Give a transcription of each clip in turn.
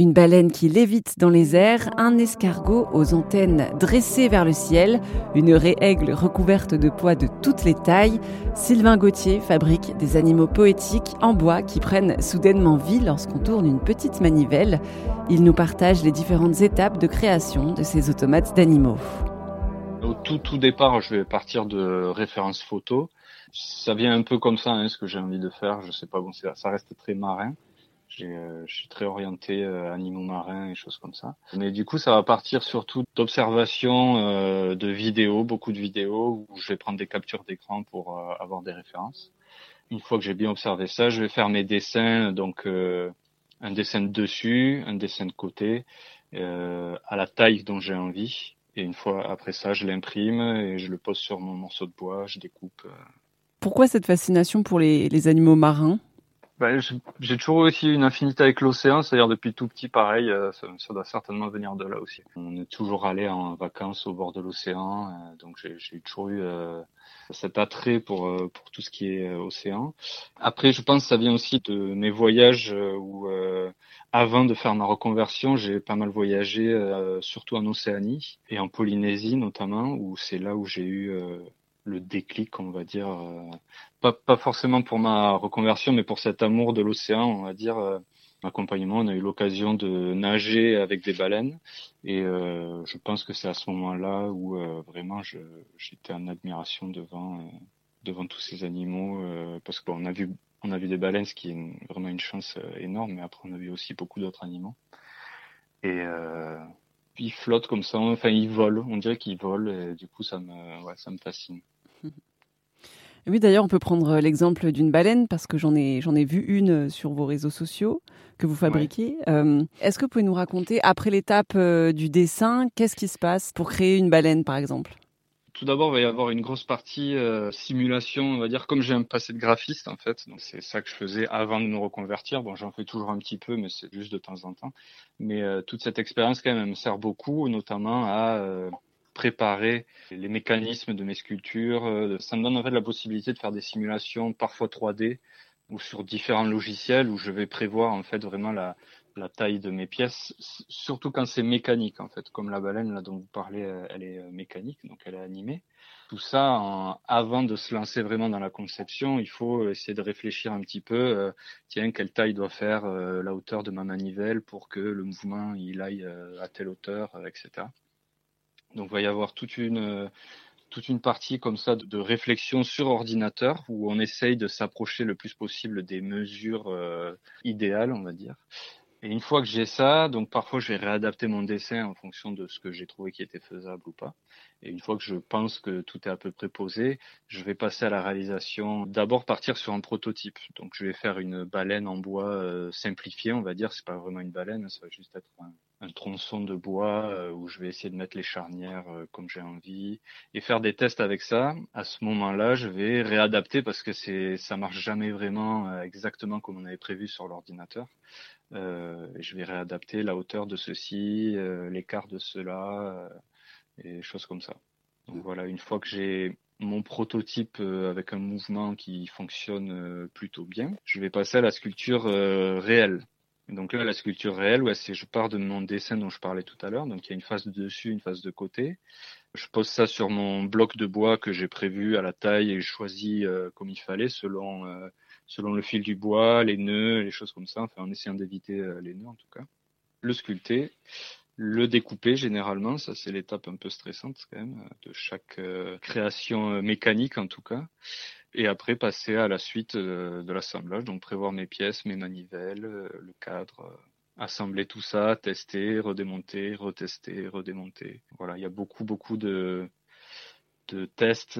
Une baleine qui lévite dans les airs, un escargot aux antennes dressées vers le ciel, une raie aigle recouverte de poids de toutes les tailles. Sylvain Gauthier fabrique des animaux poétiques en bois qui prennent soudainement vie lorsqu'on tourne une petite manivelle. Il nous partage les différentes étapes de création de ces automates d'animaux. Au tout tout départ, je vais partir de références photos. Ça vient un peu comme ça, hein, ce que j'ai envie de faire. Je sais pas, bon, ça reste très marin. Euh, je suis très orienté euh, animaux marins et choses comme ça. Mais du coup, ça va partir surtout d'observations, euh, de vidéos, beaucoup de vidéos où je vais prendre des captures d'écran pour avoir des références. Une fois que j'ai bien observé ça, je vais faire mes dessins, donc un dessin de dessus, un dessin de côté, à la taille dont j'ai envie. Et une fois après ça, je l'imprime et je le pose sur mon morceau de bois, je découpe. Pourquoi cette fascination pour les animaux marins? Bah, j'ai toujours aussi une affinité avec l'océan, c'est-à-dire depuis tout petit, pareil, euh, ça, ça, doit certainement venir de là aussi. On est toujours allé en vacances au bord de l'océan, euh, donc j'ai toujours eu euh, cet attrait pour pour tout ce qui est océan. Après, je pense que ça vient aussi de mes voyages où, avant de faire ma reconversion, j'ai pas mal voyagé, surtout en Océanie et en Polynésie notamment, où c'est là où j'ai eu le déclic, on va dire, euh, pas, pas forcément pour ma reconversion, mais pour cet amour de l'océan, on va dire. Euh, accompagnement, on a eu l'occasion de nager avec des baleines. Et euh, je pense que c'est à ce moment-là où vraiment j'étais en admiration devant devant tous ces animaux parce qu'on a vu on a vu des baleines, ce qui est vraiment une chance énorme, mais après on a vu aussi beaucoup d'autres animaux. Et ils flottent comme ça, enfin ils volent, on dirait qu'ils volent. Et du coup ça me ouais, ça me fascine. Oui, d'ailleurs, on peut prendre l'exemple d'une baleine parce que j'en ai, j'en ai vu une sur vos réseaux sociaux que vous fabriquez. Euh, est-ce que vous pouvez nous raconter, après l'étape euh, du dessin, qu'est-ce qui se passe pour créer une baleine, par exemple? Tout d'abord, il va y avoir une grosse partie euh, simulation, on va dire, comme j'ai un passé de graphiste en fait, donc c'est ça que je faisais avant de me reconvertir. Bon, j'en fais toujours un petit peu, mais c'est juste de temps en temps. Mais toute cette expérience quand même elle me sert beaucoup, notamment à préparer les mécanismes de mes sculptures. Euh, ça me donne en fait la possibilité de faire des simulations parfois 3D ou sur différents logiciels où je vais prévoir en fait vraiment la, taille de mes pièces, surtout quand c'est mécanique en fait, comme la baleine là dont vous parlez, euh, elle est euh, mécanique, donc elle est animée. Tout ça, avant de se lancer vraiment dans la conception, il faut essayer de réfléchir un petit peu. tiens, quelle taille doit faire la hauteur de ma manivelle pour que le mouvement il aille à telle hauteur, etc. Donc il va y avoir toute une toute une partie comme ça de, réflexion sur ordinateur où on essaye de s'approcher le plus possible des mesures euh, idéales, on va dire. Et une fois que j'ai ça, donc parfois je vais réadapter mon dessin en fonction de ce que j'ai trouvé qui était faisable ou pas. Et une fois que je pense que tout est à peu près posé, je vais passer à la réalisation. D'abord partir sur un prototype. Donc je vais faire une baleine en bois euh, simplifiée, on va dire. C'est pas vraiment une baleine, ça va juste être un, un tronçon de bois euh, où je vais essayer de mettre les charnières euh, comme j'ai envie et faire des tests avec ça. À ce moment-là, je vais réadapter parce que c'est ça marche jamais vraiment euh, exactement comme on avait prévu sur l'ordinateur. je vais réadapter la hauteur de ceci, l'écart de cela et choses comme ça. Donc voilà, une fois que j'ai mon prototype avec un mouvement qui fonctionne plutôt bien, je vais passer à la sculpture réelle. Donc là, la sculpture réelle, ouais, c'est je pars de mon dessin dont je parlais tout à l'heure. Donc il y a une face de dessus, une face de côté. Je pose ça sur mon bloc de bois que j'ai prévu à la taille et choisi euh, comme il fallait selon euh, selon le fil du bois, les nœuds, les choses comme ça. Enfin, en essayant d'éviter euh, les nœuds en tout cas. Le sculpter, le découper généralement, ça c'est l'étape un peu stressante quand même de chaque création mécanique en tout cas et après passer à la suite euh, de l'assemblage, donc prévoir mes pièces, mes manivelles, euh, le cadre, euh, assembler tout ça, tester, redémonter, retester, redémonter. Voilà, il y a beaucoup beaucoup de de tests,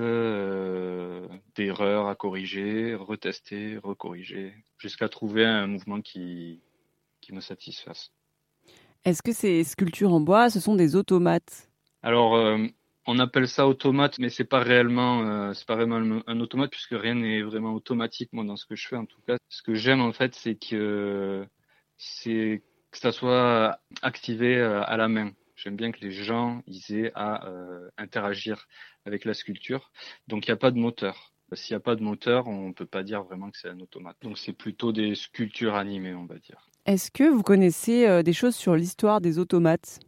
d'erreurs à corriger, retester, recorriger, jusqu'à trouver un mouvement qui qui me satisfasse. Est-ce que ces sculptures en bois, ce sont des automates? Alors, on appelle ça automate, mais c'est pas réellement, euh, pas vraiment un automate puisque rien n'est vraiment automatique dans ce que je fais en tout cas. Ce que j'aime en fait, c'est que c'est que ça soit activé euh, à la main. J'aime bien que les gens aient à euh, interagir avec la sculpture. Donc il n'y a pas de moteur. S'il n'y a pas de moteur, on ne peut pas dire vraiment que c'est un automate. Donc c'est plutôt des sculptures animées, on va dire. Est-ce que vous connaissez des choses sur l'histoire des automates?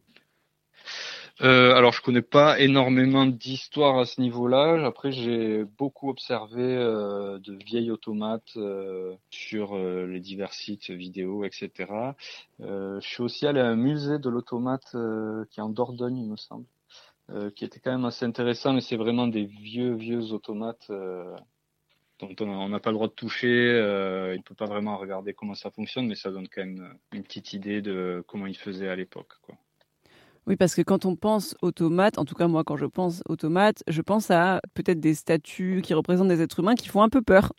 Euh, alors, je connais pas énormément d'histoire à ce niveau-là. Après, j'ai beaucoup observé euh, de vieilles automates euh, sur les divers sites vidéo, etc. je suis aussi allé à un musée de l'automate qui est en Dordogne, il me semble, qui était quand même assez intéressant, mais c'est vraiment des vieux, vieux automates dont on n'a pas le droit de toucher. il ne peut pas vraiment regarder comment ça fonctionne, mais ça donne quand même une petite idée de comment ils faisaient à l'époque. Oui, parce que quand on pense automate, en tout cas moi quand je pense automate, je pense à peut-être des statues qui représentent des êtres humains qui font un peu peur.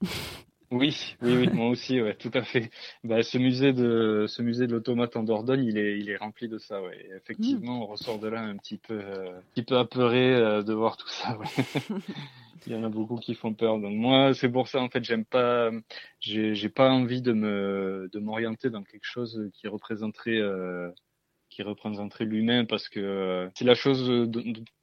Oui, oui, oui, moi aussi, ouais, tout à fait. Bah, ce musée de ce musée de l'automate en Dordogne, il est il est rempli de ça, ouais. effectivement, on ressort de là un petit peu euh, un petit peu apeuré euh, de voir tout ça. Ouais. il y en a beaucoup qui font peur. Donc moi, c'est pour ça en fait, j'aime pas, j'ai j'ai pas envie de me de m'orienter dans quelque chose qui représenterait euh, qui représenterait l'humain parce que euh, c'est la chose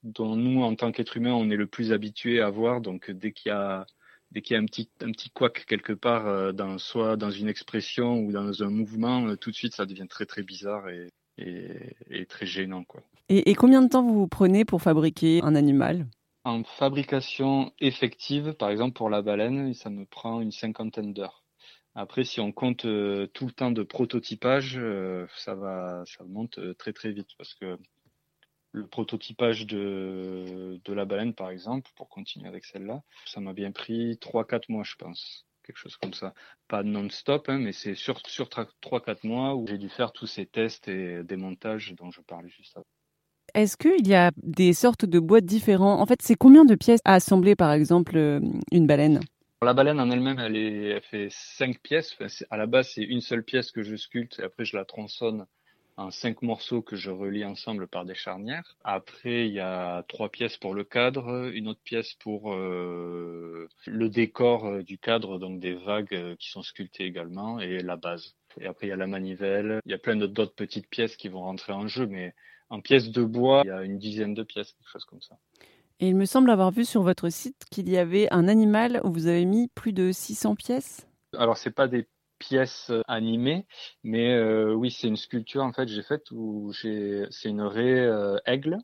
dont nous en tant qu'être humain on est le plus habitué à voir donc dès qu'il y a dès qu'il y a un petit un petit couac quelque part euh, dans soit dans une expression ou dans un mouvement euh, tout de suite ça devient très très bizarre et, et, et très gênant quoi. Et, et combien de temps vous prenez pour fabriquer un animal? En fabrication effective par exemple pour la baleine ça me prend une cinquantaine d'heures. Après, si on compte euh, tout le temps de prototypage, euh, ça va, ça monte euh, très très vite parce que le prototypage de, la baleine, par exemple, pour continuer avec celle-là, ça m'a bien pris 3-4 mois, je pense. Quelque chose comme ça. Pas non-stop, hein, mais c'est sur, sur 3-4 mois où j'ai dû faire tous ces tests et démontages dont je parlais juste avant. Est-ce qu'il y a des sortes de boîtes différentes? En fait, c'est combien de pièces à assembler, par exemple, une baleine? La baleine en elle-même, elle, est, elle fait cinq pièces. à la base, c'est une seule pièce que je sculpte et après je la tronçonne en cinq morceaux que je relie ensemble par des charnières. Après, il y a trois pièces pour le cadre, une autre pièce pour euh, le décor euh, du cadre, donc des vagues euh, qui sont sculptées également, et la base. Et après, il y a la manivelle. Il y a plein d'autres petites pièces qui vont rentrer en jeu, mais en pièces de bois, il y a une dizaine de pièces, quelque chose comme ça. Et il me semble avoir vu sur votre site qu'il y avait un animal où vous avez mis plus de 600 pièces. Alors, c'est pas des pièces euh, animées, mais euh, oui, c'est une sculpture en fait j'ai faite où j'ai c'est une raie euh, aigle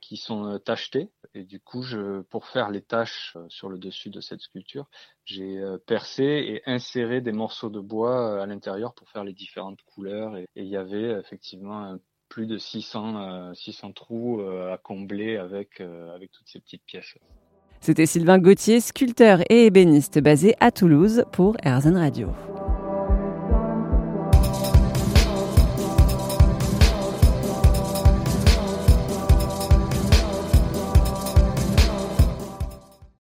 qui sont tachetées et du coup pour faire les taches sur le dessus de cette sculpture, j'ai percé et inséré des morceaux de bois à l'intérieur pour faire les différentes couleurs et il y avait effectivement un plus de 600, 600 euh, trous euh, à combler avec, euh, avec toutes ces petites pièces. C'était Sylvain Gauthier, sculpteur et ébéniste basé à Toulouse pour Erzen Radio.